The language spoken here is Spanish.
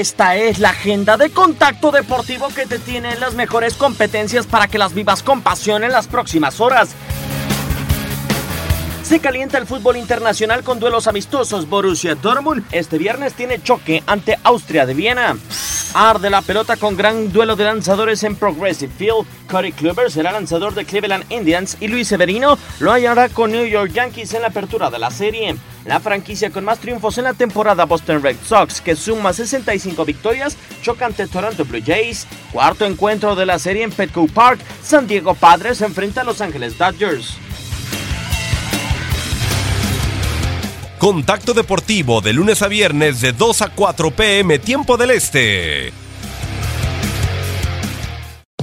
Esta es la agenda de contacto deportivo que te tiene las mejores competencias para que las vivas con pasión en las próximas horas. Se calienta el fútbol internacional con duelos amistosos. Borussia Dortmund este viernes tiene choque ante Austria de Viena. Arde la pelota con gran duelo de lanzadores en Progressive Field. Cody Kluber será lanzador de Cleveland Indians y Luis Severino lo hallará con New York Yankees en la apertura de la serie. La franquicia con más triunfos en la temporada Boston Red Sox, que suma 65 victorias, choca ante Toronto Blue Jays. Cuarto encuentro de la serie en Petco Park, San Diego Padres enfrenta a Los Ángeles Dodgers. Contacto Deportivo de lunes a viernes de 2 a 4 pm tiempo del Este.